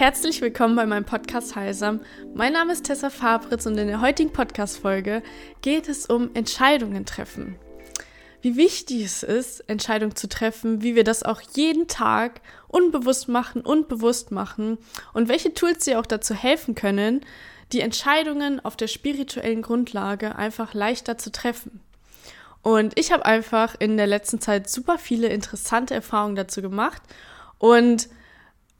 Herzlich willkommen bei meinem Podcast Heilsam. Mein Name ist Tessa Fabritz und in der heutigen Podcast-Folge geht es um Entscheidungen treffen. Wie wichtig es ist, Entscheidungen zu treffen, wie wir das auch jeden Tag unbewusst machen und bewusst machen und welche Tools dir auch dazu helfen können, die Entscheidungen auf der spirituellen Grundlage einfach leichter zu treffen. Und ich habe einfach in der letzten Zeit super viele interessante Erfahrungen dazu gemacht und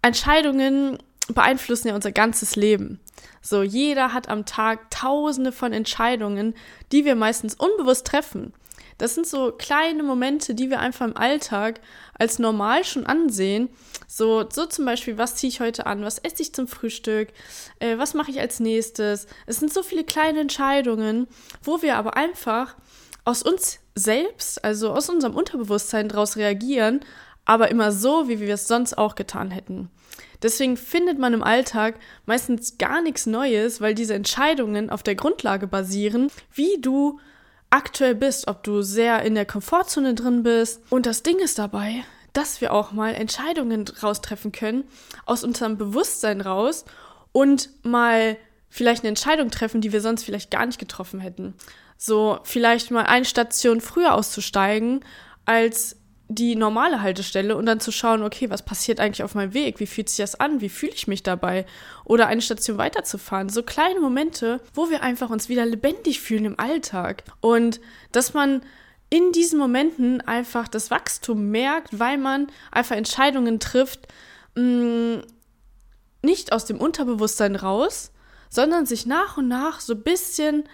Entscheidungen beeinflussen ja unser ganzes Leben. So, jeder hat am Tag tausende von Entscheidungen, die wir meistens unbewusst treffen. Das sind so kleine Momente, die wir einfach im Alltag als normal schon ansehen. So, so zum Beispiel, was ziehe ich heute an? Was esse ich zum Frühstück? Äh, was mache ich als nächstes? Es sind so viele kleine Entscheidungen, wo wir aber einfach aus uns selbst, also aus unserem Unterbewusstsein daraus reagieren, aber immer so, wie wir es sonst auch getan hätten. Deswegen findet man im Alltag meistens gar nichts Neues, weil diese Entscheidungen auf der Grundlage basieren, wie du aktuell bist, ob du sehr in der Komfortzone drin bist. Und das Ding ist dabei, dass wir auch mal Entscheidungen raustreffen können, aus unserem Bewusstsein raus und mal vielleicht eine Entscheidung treffen, die wir sonst vielleicht gar nicht getroffen hätten. So vielleicht mal eine Station früher auszusteigen als die normale Haltestelle und dann zu schauen, okay, was passiert eigentlich auf meinem Weg? Wie fühlt sich das an? Wie fühle ich mich dabei? Oder eine Station weiterzufahren. So kleine Momente, wo wir einfach uns wieder lebendig fühlen im Alltag. Und dass man in diesen Momenten einfach das Wachstum merkt, weil man einfach Entscheidungen trifft, mh, mm, nicht aus dem Unterbewusstsein raus, sondern sich nach und nach so ein bisschen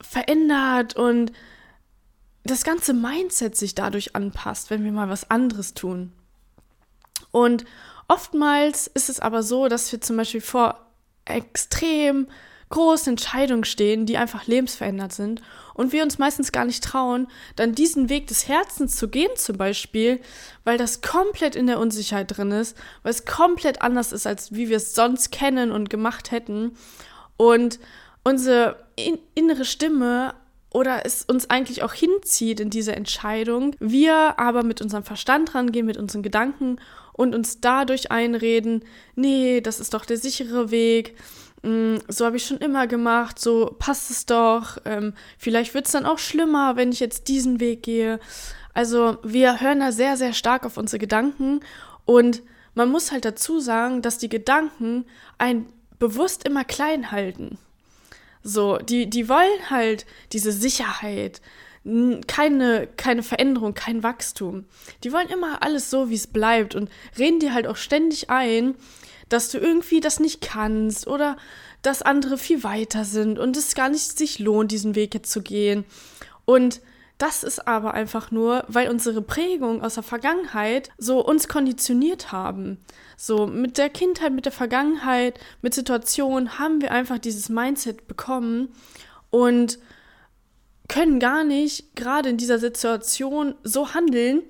verändert und das ganze Mindset sich dadurch anpasst, wenn wir mal was anderes tun. Und oftmals ist es aber so, dass wir zum Beispiel vor extrem großen Entscheidungen stehen, die einfach lebensverändert sind und wir uns meistens gar nicht trauen, dann diesen Weg des Herzens zu gehen zum Beispiel, weil das komplett in der Unsicherheit drin ist, weil es komplett anders ist, als wie wir es sonst kennen und gemacht hätten und unsere innere Stimme oder es uns eigentlich auch hinzieht in diese Entscheidung. Wir aber mit unserem Verstand rangehen, mit unseren Gedanken und uns dadurch einreden, nee, das ist doch der sichere Weg. Mm, so habe ich schon immer gemacht, so passt es doch. Ähm, vielleicht wird es dann auch schlimmer, wenn ich jetzt diesen Weg gehe. Also wir hören da sehr, sehr stark auf unsere Gedanken und man muss halt dazu sagen, dass die Gedanken ein bewusst immer klein halten. So, die, die wollen halt diese Sicherheit, keine, keine Veränderung, kein Wachstum. Die wollen immer alles so, wie es bleibt und reden dir halt auch ständig ein, dass du irgendwie das nicht kannst oder dass andere viel weiter sind und es gar nicht sich lohnt, diesen Weg jetzt zu gehen. Und das ist aber einfach nur, weil unsere Prägung aus der Vergangenheit so uns konditioniert haben. So mit der Kindheit, mit der Vergangenheit, mit Situationen haben wir einfach dieses Mindset bekommen und können gar nicht gerade in dieser Situation so handeln,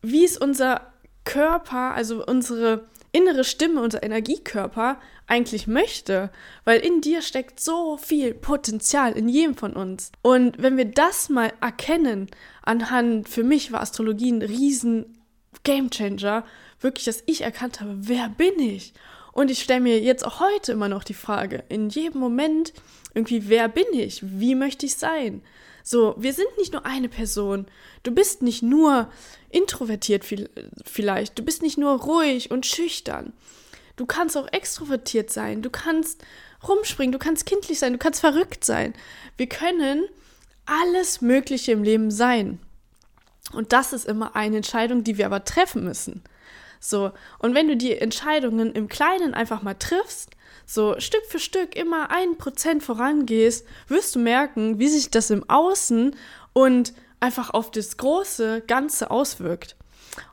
wie es unser Körper, also unsere innere Stimme, unser Energiekörper eigentlich möchte, weil in dir steckt so viel Potenzial in jedem von uns. Und wenn wir das mal erkennen, anhand, für mich war Astrologie ein riesen Gamechanger, wirklich, dass ich erkannt habe, wer bin ich? Und ich stelle mir jetzt auch heute immer noch die Frage, in jedem Moment irgendwie, wer bin ich? Wie möchte ich sein? So, wir sind nicht nur eine Person. Du bist nicht nur introvertiert vielleicht. Du bist nicht nur ruhig und schüchtern. Du kannst auch extrovertiert sein. Du kannst rumspringen. Du kannst kindlich sein. Du kannst verrückt sein. Wir können alles Mögliche im Leben sein. Und das ist immer eine Entscheidung, die wir aber treffen müssen. So, und wenn du die Entscheidungen im Kleinen einfach mal triffst, so Stück für Stück immer ein Prozent vorangehst, wirst du merken, wie sich das im Außen und einfach auf das große Ganze auswirkt.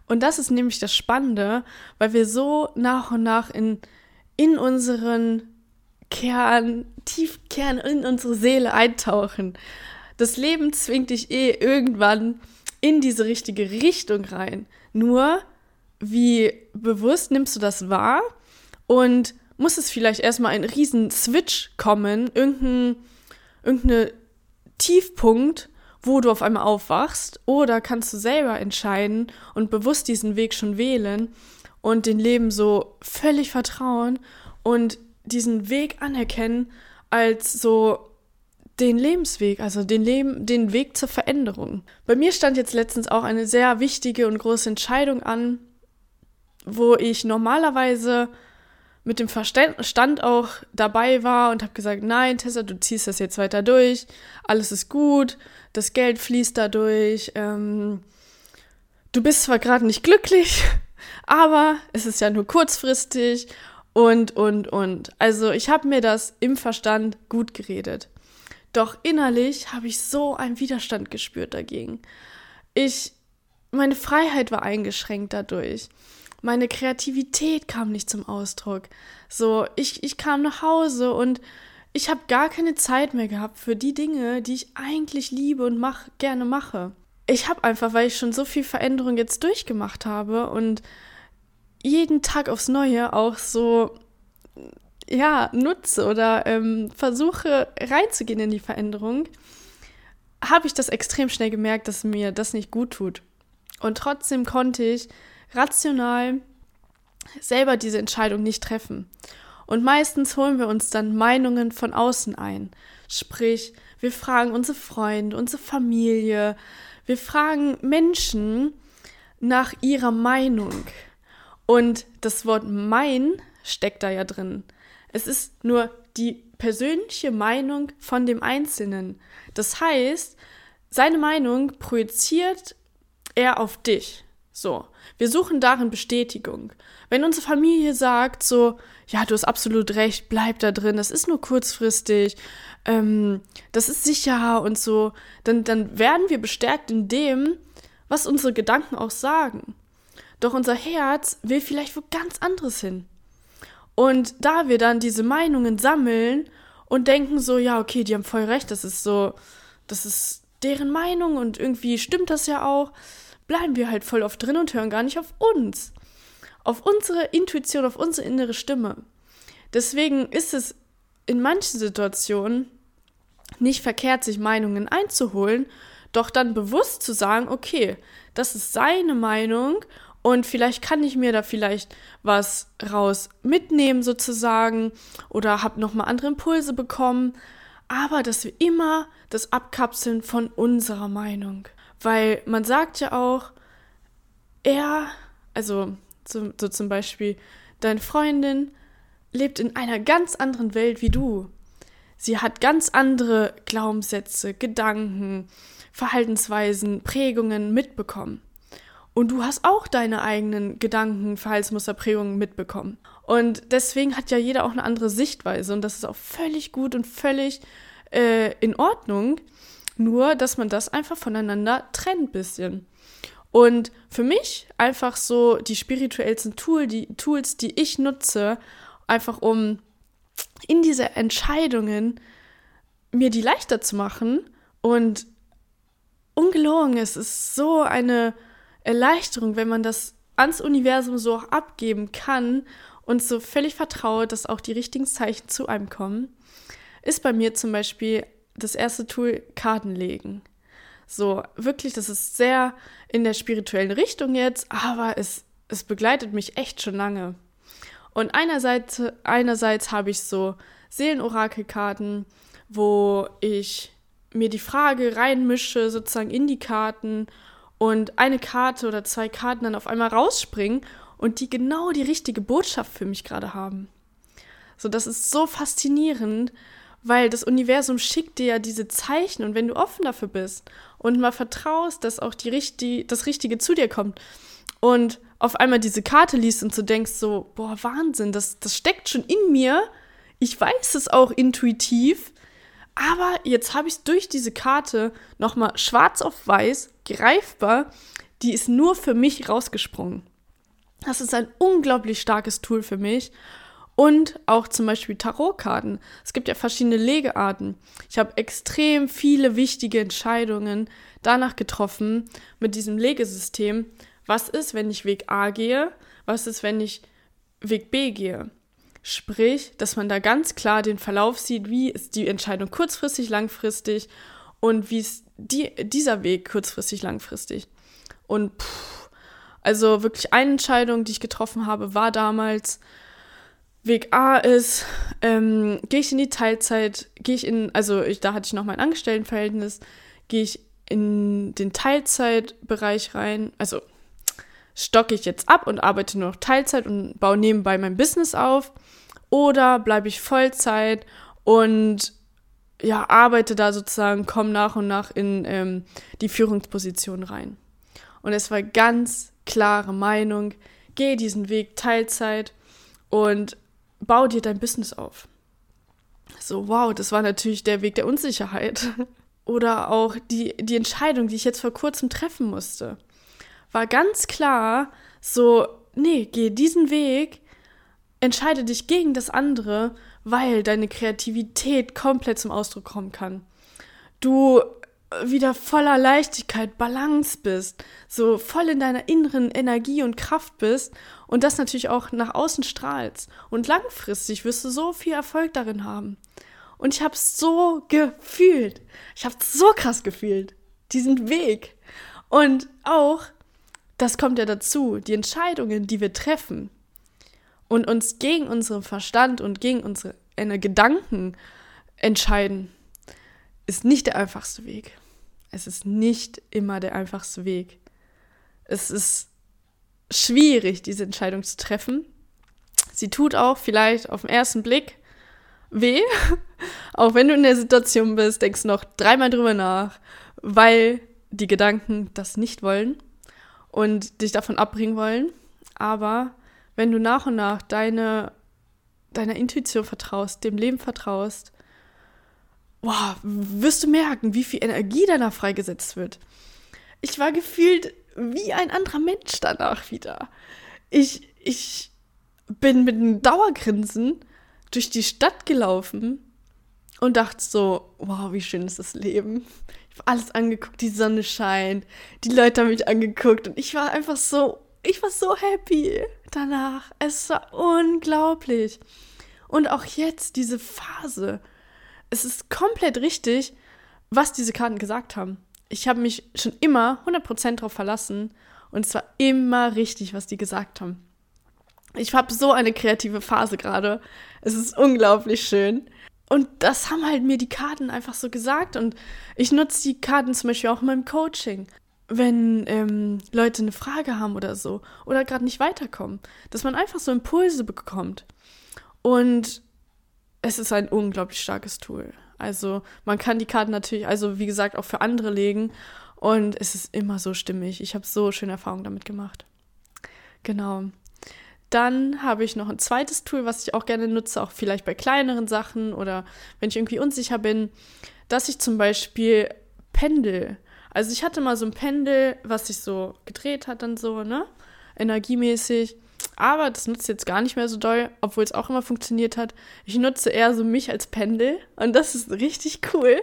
Und das ist nämlich das Spannende, weil wir so nach und nach in, in unseren Kern, Tiefkern, in unsere Seele eintauchen. Das Leben zwingt dich eh irgendwann in diese richtige Richtung rein. Nur wie bewusst nimmst du das wahr und muss es vielleicht erstmal ein riesen Switch kommen, irgendein, irgendein Tiefpunkt, wo du auf einmal aufwachst, oder kannst du selber entscheiden und bewusst diesen Weg schon wählen und den Leben so völlig vertrauen und diesen Weg anerkennen als so den Lebensweg, also den, Leben, den Weg zur Veränderung. Bei mir stand jetzt letztens auch eine sehr wichtige und große Entscheidung an, wo ich normalerweise mit dem Verstand auch dabei war und habe gesagt, nein, Tessa, du ziehst das jetzt weiter durch, alles ist gut, das Geld fließt dadurch, ähm, du bist zwar gerade nicht glücklich, aber es ist ja nur kurzfristig und, und, und. Also ich habe mir das im Verstand gut geredet. Doch innerlich habe ich so einen Widerstand gespürt dagegen. Ich, meine Freiheit war eingeschränkt dadurch. Meine Kreativität kam nicht zum Ausdruck. So, ich, ich kam nach Hause und ich habe gar keine Zeit mehr gehabt für die Dinge, die ich eigentlich liebe und mach, gerne mache. Ich habe einfach, weil ich schon so viel Veränderung jetzt durchgemacht habe und jeden Tag aufs Neue auch so ja, nutze oder ähm, versuche reinzugehen in die Veränderung, habe ich das extrem schnell gemerkt, dass mir das nicht gut tut. Und trotzdem konnte ich rational selber diese Entscheidung nicht treffen. Und meistens holen wir uns dann Meinungen von außen ein. Sprich, wir fragen unsere Freunde, unsere Familie, wir fragen Menschen nach ihrer Meinung. Und das Wort mein steckt da ja drin. Es ist nur die persönliche Meinung von dem Einzelnen. Das heißt, seine Meinung projiziert er auf dich. So, wir suchen darin Bestätigung. Wenn unsere Familie sagt so, ja, du hast absolut recht, bleib da drin, das ist nur kurzfristig, ähm, das ist sicher und so, dann, dann werden wir bestärkt in dem, was unsere Gedanken auch sagen. Doch unser Herz will vielleicht wo ganz anderes hin. Und da wir dann diese Meinungen sammeln und denken so, ja, okay, die haben voll recht, das ist so, das ist deren Meinung und irgendwie stimmt das ja auch, bleiben wir halt voll oft drin und hören gar nicht auf uns. Auf unsere Intuition, auf unsere innere Stimme. Deswegen ist es in manchen Situationen nicht verkehrt, sich Meinungen einzuholen, doch dann bewusst zu sagen, okay, das ist seine Meinung und vielleicht kann ich mir da vielleicht was raus mitnehmen sozusagen oder habe nochmal andere Impulse bekommen. Aber dass wir immer das abkapseln von unserer Meinung. Weil man sagt ja auch, er, also so, so zum Beispiel, deine Freundin lebt in einer ganz anderen Welt wie du. Sie hat ganz andere Glaubenssätze, Gedanken, Verhaltensweisen, Prägungen mitbekommen. Und du hast auch deine eigenen Gedanken, Verhaltensmuster, Prägungen mitbekommen. Und deswegen hat ja jeder auch eine andere Sichtweise. Und das ist auch völlig gut und völlig äh, in Ordnung. Nur, dass man das einfach voneinander trennt bisschen. Und für mich einfach so die spirituellsten Tool, die Tools, die ich nutze, einfach um in diese Entscheidungen mir die leichter zu machen. Und ungelogen, es ist so eine Erleichterung, wenn man das ans Universum so auch abgeben kann und so völlig vertraut, dass auch die richtigen Zeichen zu einem kommen, ist bei mir zum Beispiel das erste Tool Karten legen. So, wirklich, das ist sehr in der spirituellen Richtung jetzt, aber es, es begleitet mich echt schon lange. Und einerseits, einerseits habe ich so Seelenorakelkarten, wo ich mir die Frage reinmische, sozusagen in die Karten und eine Karte oder zwei Karten dann auf einmal rausspringen und die genau die richtige Botschaft für mich gerade haben. So, das ist so faszinierend, weil das Universum schickt dir ja diese Zeichen und wenn du offen dafür bist und mal vertraust, dass auch die richtig, das Richtige zu dir kommt und auf einmal diese Karte liest und so denkst so, boah, Wahnsinn, das, das steckt schon in mir. Ich weiß es auch intuitiv, aber jetzt habe ich es durch diese Karte nochmal schwarz auf weiß greifbar, die ist nur für mich rausgesprungen. Das ist ein unglaublich starkes Tool für mich. Und auch zum Beispiel Tarotkarten. Es gibt ja verschiedene Legearten. Ich habe extrem viele wichtige Entscheidungen danach getroffen mit diesem Legesystem. Was ist, wenn ich Weg A gehe? Was ist, wenn ich Weg B gehe? Sprich, dass man da ganz klar den Verlauf sieht, wie ist die Entscheidung kurzfristig, langfristig und wie ist die, dieser Weg kurzfristig, langfristig. Und pff, Also wirklich eine Entscheidung, die ich getroffen habe, war damals, Weg A ist, ähm, gehe ich in die Teilzeit, gehe ich in, also ich, da hatte ich noch mein Angestelltenverhältnis, gehe ich in den Teilzeitbereich rein, also stocke ich jetzt ab und arbeite nur noch Teilzeit und baue nebenbei mein Business auf oder bleibe ich Vollzeit und ja, arbeite da sozusagen, komme nach und nach in ähm, die Führungsposition rein. Und es war ganz klare Meinung, geh diesen Weg Teilzeit und bau dir dein Business auf. So, wow, das war natürlich der Weg der Unsicherheit. Oder auch die, die Entscheidung, die ich jetzt vor kurzem treffen musste, war ganz klar so, nee, geh diesen Weg, entscheide dich gegen das andere, weil deine Kreativität komplett zum Ausdruck kommen kann. Du wieder voller Leichtigkeit, Balance bist, so voll in deiner inneren Energie und Kraft bist und das natürlich auch nach außen strahlst. Und langfristig wirst du so viel Erfolg darin haben. Und ich habe es so gefühlt. Ich habe so krass gefühlt. Diesen Weg. Und auch, das kommt ja dazu, die Entscheidungen, die wir treffen und uns gegen unseren Verstand und gegen unsere Gedanken entscheiden, ist nicht der einfachste Weg. Es ist nicht immer der einfachste Weg. Es ist schwierig, diese Entscheidung zu treffen. Sie tut auch vielleicht auf den ersten Blick weh. auch wenn du in der Situation bist, denkst noch dreimal drüber nach, weil die Gedanken das nicht wollen und dich davon abbringen wollen. Aber wenn du nach und nach deine, deiner Intuition vertraust, dem Leben vertraust, wow, wirst du merken, wie viel Energie danach freigesetzt wird. Ich war gefühlt wie ein anderer Mensch danach wieder. Ich, ich bin mit einem Dauergrinsen durch die Stadt gelaufen und dachte so, wow, wie schön ist das Leben. Alles angeguckt, die Sonne scheint, die Leute haben mich angeguckt und ich war einfach so, ich war so happy danach. Es war unglaublich. Und auch jetzt diese Phase, es ist komplett richtig, was diese Karten gesagt haben. Ich habe mich schon immer 100% darauf verlassen und es war immer richtig, was die gesagt haben. Ich habe so eine kreative Phase gerade. Es ist unglaublich schön. Und das haben halt mir die Karten einfach so gesagt. Und ich nutze die Karten zum Beispiel auch in meinem Coaching. Wenn ähm, Leute eine Frage haben oder so. Oder gerade nicht weiterkommen. Dass man einfach so Impulse bekommt. Und es ist ein unglaublich starkes Tool. Also man kann die Karten natürlich, also wie gesagt, auch für andere legen und es ist immer so stimmig. Ich habe so schöne Erfahrungen damit gemacht. Genau. Dann habe ich noch ein zweites Tool, was ich auch gerne nutze, auch vielleicht bei kleineren Sachen oder wenn ich irgendwie unsicher bin, dass ich zum Beispiel Pendel. Also ich hatte mal so ein Pendel, was sich so gedreht hat dann so, ne? Energiemäßig. Aber das nutze ich jetzt gar nicht mehr so doll, obwohl es auch immer funktioniert hat. Ich nutze eher so mich als Pendel und das ist richtig cool,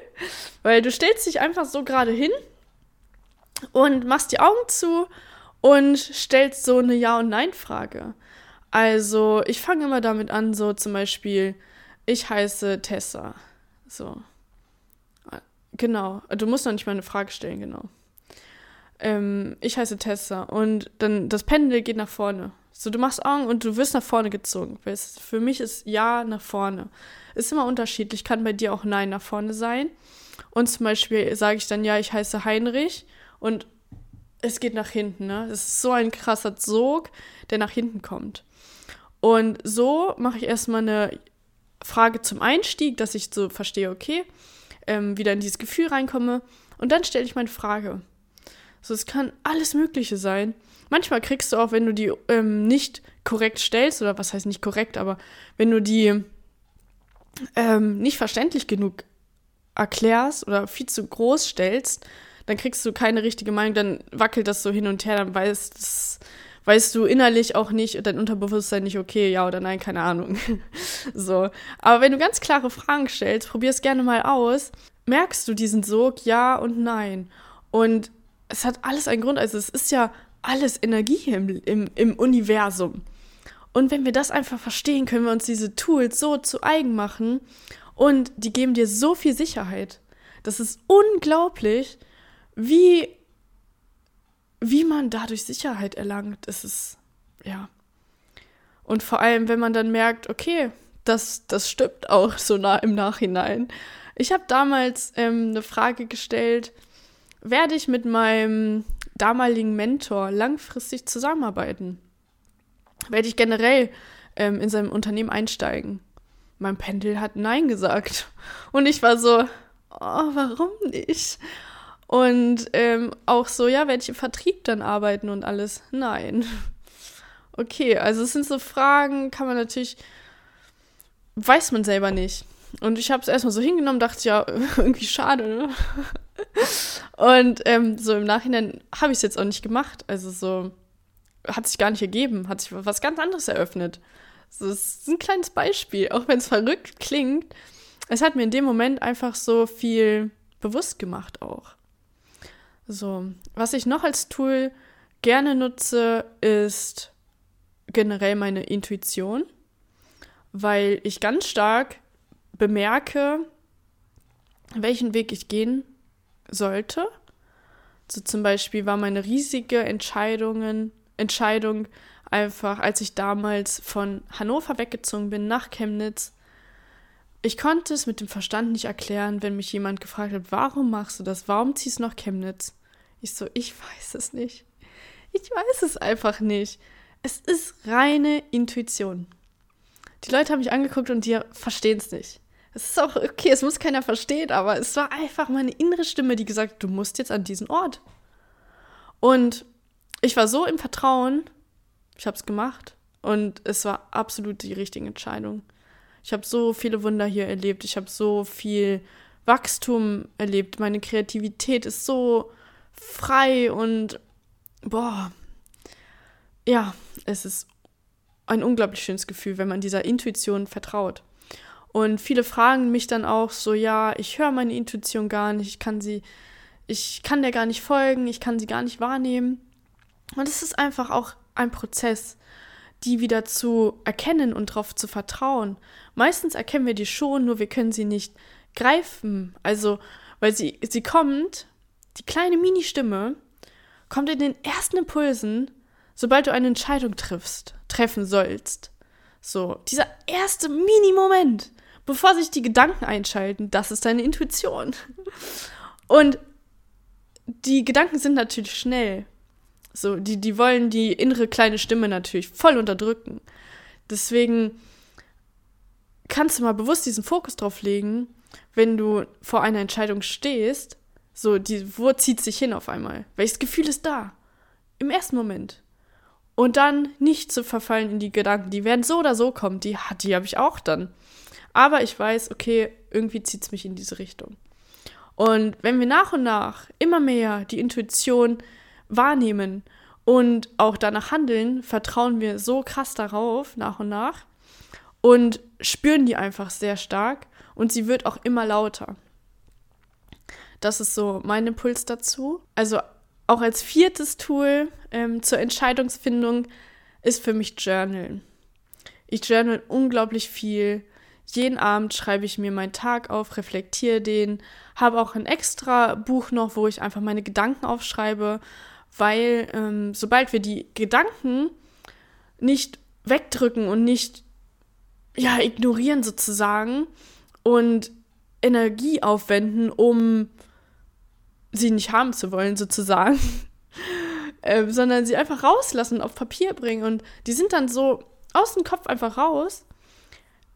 weil du stellst dich einfach so gerade hin und machst die Augen zu und stellst so eine Ja- und Nein-Frage. Also ich fange immer damit an, so zum Beispiel, ich heiße Tessa. So. Genau. Du musst noch nicht mal eine Frage stellen, genau. Ähm, ich heiße Tessa und dann das Pendel geht nach vorne. So, du machst Augen und du wirst nach vorne gezogen. Für mich ist Ja nach vorne. Ist immer unterschiedlich, kann bei dir auch Nein nach vorne sein. Und zum Beispiel sage ich dann, ja, ich heiße Heinrich und es geht nach hinten. Ne? Das ist so ein krasser Sog, der nach hinten kommt. Und so mache ich erstmal eine Frage zum Einstieg, dass ich so verstehe, okay, ähm, wieder in dieses Gefühl reinkomme. Und dann stelle ich meine Frage. So, es kann alles Mögliche sein. Manchmal kriegst du auch, wenn du die ähm, nicht korrekt stellst, oder was heißt nicht korrekt, aber wenn du die ähm, nicht verständlich genug erklärst oder viel zu groß stellst, dann kriegst du keine richtige Meinung, dann wackelt das so hin und her, dann weißt, das, weißt du innerlich auch nicht, dein Unterbewusstsein nicht, okay, ja oder nein, keine Ahnung. so. Aber wenn du ganz klare Fragen stellst, probier es gerne mal aus, merkst du diesen Sog, ja und nein. Und es hat alles einen Grund. Also es ist ja alles Energie im, im, im Universum. Und wenn wir das einfach verstehen, können wir uns diese Tools so zu eigen machen und die geben dir so viel Sicherheit. Das ist unglaublich, wie wie man dadurch Sicherheit erlangt, ist es, ja. Und vor allem, wenn man dann merkt, okay, das, das stimmt auch so nah im Nachhinein. Ich habe damals ähm, eine Frage gestellt, werde ich mit meinem damaligen Mentor langfristig zusammenarbeiten? Werde ich generell ähm, in seinem Unternehmen einsteigen? Mein Pendel hat Nein gesagt. Und ich war so, oh, warum nicht? Und ähm, auch so, ja, werde ich im Vertrieb dann arbeiten und alles? Nein. Okay, also es sind so Fragen, kann man natürlich, weiß man selber nicht. Und ich habe es erstmal so hingenommen, dachte ja, irgendwie schade, ne? Und ähm, so im Nachhinein habe ich es jetzt auch nicht gemacht. Also so hat sich gar nicht ergeben, hat sich was ganz anderes eröffnet. So, das ist ein kleines Beispiel, auch wenn es verrückt klingt. Es hat mir in dem Moment einfach so viel bewusst gemacht auch. So, was ich noch als Tool gerne nutze, ist generell meine Intuition, weil ich ganz stark bemerke, welchen Weg ich gehen sollte. So zum Beispiel war meine riesige Entscheidungen, Entscheidung einfach, als ich damals von Hannover weggezogen bin nach Chemnitz. Ich konnte es mit dem Verstand nicht erklären, wenn mich jemand gefragt hat, warum machst du das? Warum ziehst du nach Chemnitz? Ich so, ich weiß es nicht. Ich weiß es einfach nicht. Es ist reine Intuition. Die Leute haben mich angeguckt und die verstehen es nicht. Es ist auch okay, es muss keiner verstehen, aber es war einfach meine innere Stimme, die gesagt hat, du musst jetzt an diesen Ort. Und ich war so im Vertrauen, ich habe es gemacht und es war absolut die richtige Entscheidung. Ich habe so viele Wunder hier erlebt, ich habe so viel Wachstum erlebt, meine Kreativität ist so frei und boah, ja, es ist ein unglaublich schönes Gefühl, wenn man dieser Intuition vertraut. Und viele fragen mich dann auch so, ja, ich höre meine Intuition gar nicht, ich kann sie, ich kann der gar nicht folgen, ich kann sie gar nicht wahrnehmen. Und es ist einfach auch ein Prozess, die wieder zu erkennen und darauf zu vertrauen. Meistens erkennen wir die schon, nur wir können sie nicht greifen. Also, weil sie, sie kommt, die kleine Mini-Stimme, kommt in den ersten Impulsen, sobald du eine Entscheidung triffst, treffen sollst. So, dieser erste Mini-Moment bevor sich die Gedanken einschalten, das ist deine Intuition. Und die Gedanken sind natürlich schnell. So, die, die wollen die innere kleine Stimme natürlich voll unterdrücken. Deswegen kannst du mal bewusst diesen Fokus drauf legen, wenn du vor einer Entscheidung stehst. So, die, wo zieht sich hin auf einmal? Welches Gefühl ist da? Im ersten Moment. Und dann nicht zu verfallen in die Gedanken, die werden so oder so kommen. Die, die habe ich auch dann. Aber ich weiß, okay, irgendwie zieht es mich in diese Richtung. Und wenn wir nach und nach immer mehr die Intuition wahrnehmen und auch danach handeln, vertrauen wir so krass darauf, nach und nach, und spüren die einfach sehr stark und sie wird auch immer lauter. Das ist so mein Impuls dazu. Also auch als viertes Tool ähm, zur Entscheidungsfindung ist für mich Journalen. Ich journal unglaublich viel jeden Abend schreibe ich mir meinen Tag auf, reflektiere den, habe auch ein extra Buch noch, wo ich einfach meine Gedanken aufschreibe, weil ähm, sobald wir die Gedanken nicht wegdrücken und nicht ja ignorieren sozusagen und Energie aufwenden, um sie nicht haben zu wollen sozusagen, äh, sondern sie einfach rauslassen, auf Papier bringen und die sind dann so aus dem Kopf einfach raus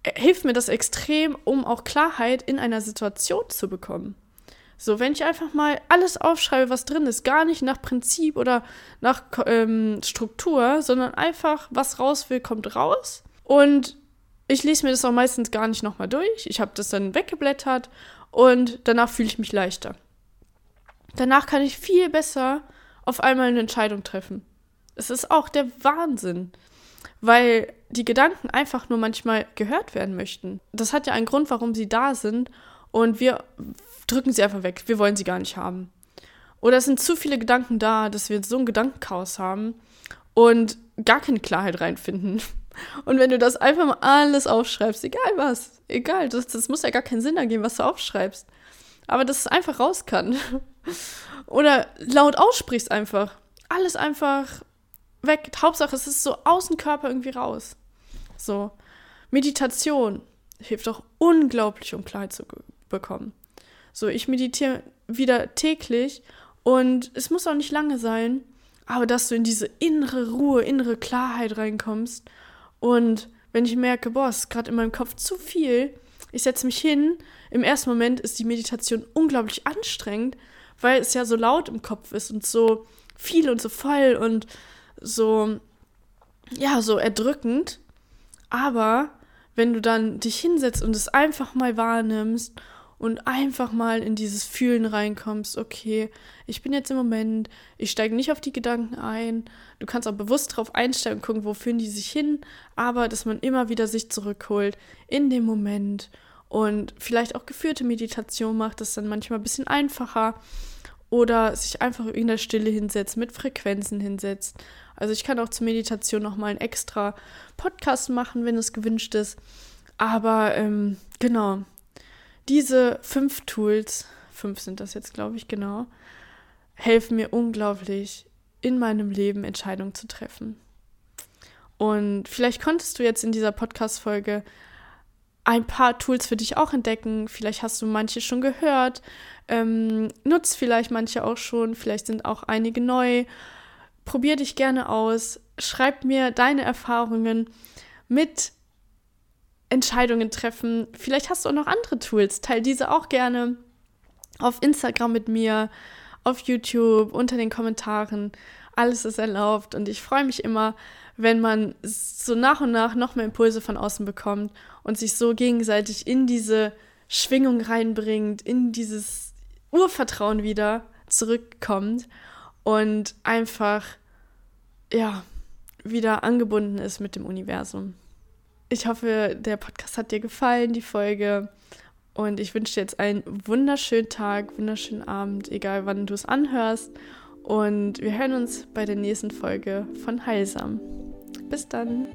hilft mir das extrem, um auch Klarheit in einer Situation zu bekommen. So, wenn ich einfach mal alles aufschreibe, was drin ist, gar nicht nach Prinzip oder nach ähm, Struktur, sondern einfach, was raus will, kommt raus. Und ich lese mir das auch meistens gar nicht nochmal durch. Ich habe das dann weggeblättert und danach fühle ich mich leichter. Danach kann ich viel besser auf einmal eine Entscheidung treffen. Es ist auch der Wahnsinn weil die Gedanken einfach nur manchmal gehört werden möchten. Das hat ja einen Grund, warum sie da sind und wir drücken sie einfach weg. Wir wollen sie gar nicht haben. Oder es sind zu viele Gedanken da, dass wir so ein Gedankenchaos haben und gar keine Klarheit reinfinden. Und wenn du das einfach mal alles aufschreibst, egal was, egal, das, das muss ja gar keinen Sinn ergeben, was du aufschreibst. Aber dass es einfach raus kann. Oder laut aussprichst einfach. alles einfach weg. Hauptsache, es ist so aus dem Körper irgendwie raus. So. Meditation hilft auch unglaublich, um Klarheit zu bekommen. So, ich meditiere wieder täglich und es muss auch nicht lange sein, aber dass du in diese innere Ruhe, innere Klarheit reinkommst und wenn ich merke, boah, es ist gerade in meinem Kopf zu viel, ich setze mich hin. Im ersten Moment ist die Meditation unglaublich anstrengend, weil es ja so laut im Kopf ist und so viel und so voll und so, ja, so erdrückend. Aber wenn du dann dich hinsetzt und es einfach mal wahrnimmst und einfach mal in dieses Fühlen reinkommst, okay, ich bin jetzt im Moment, ich steige nicht auf die Gedanken ein. Du kannst auch bewusst darauf einstellen und gucken, wo führen die sich hin, aber dass man immer wieder sich zurückholt in dem Moment und vielleicht auch geführte Meditation macht, das dann manchmal ein bisschen einfacher oder sich einfach in der Stille hinsetzt, mit Frequenzen hinsetzt. Also ich kann auch zur Meditation nochmal einen extra Podcast machen, wenn es gewünscht ist. Aber ähm, genau, diese fünf Tools, fünf sind das jetzt, glaube ich, genau, helfen mir unglaublich in meinem Leben Entscheidungen zu treffen. Und vielleicht konntest du jetzt in dieser Podcast-Folge ein paar Tools für dich auch entdecken. Vielleicht hast du manche schon gehört, ähm, nutzt vielleicht manche auch schon, vielleicht sind auch einige neu. Probier dich gerne aus, schreib mir deine Erfahrungen mit Entscheidungen treffen. Vielleicht hast du auch noch andere Tools. Teil diese auch gerne auf Instagram mit mir, auf YouTube, unter den Kommentaren. Alles ist erlaubt und ich freue mich immer, wenn man so nach und nach noch mehr Impulse von außen bekommt und sich so gegenseitig in diese Schwingung reinbringt, in dieses Urvertrauen wieder zurückkommt und einfach, ja, wieder angebunden ist mit dem Universum. Ich hoffe, der Podcast hat dir gefallen, die Folge. Und ich wünsche dir jetzt einen wunderschönen Tag, wunderschönen Abend, egal wann du es anhörst. Und wir hören uns bei der nächsten Folge von Heilsam. Bis dann.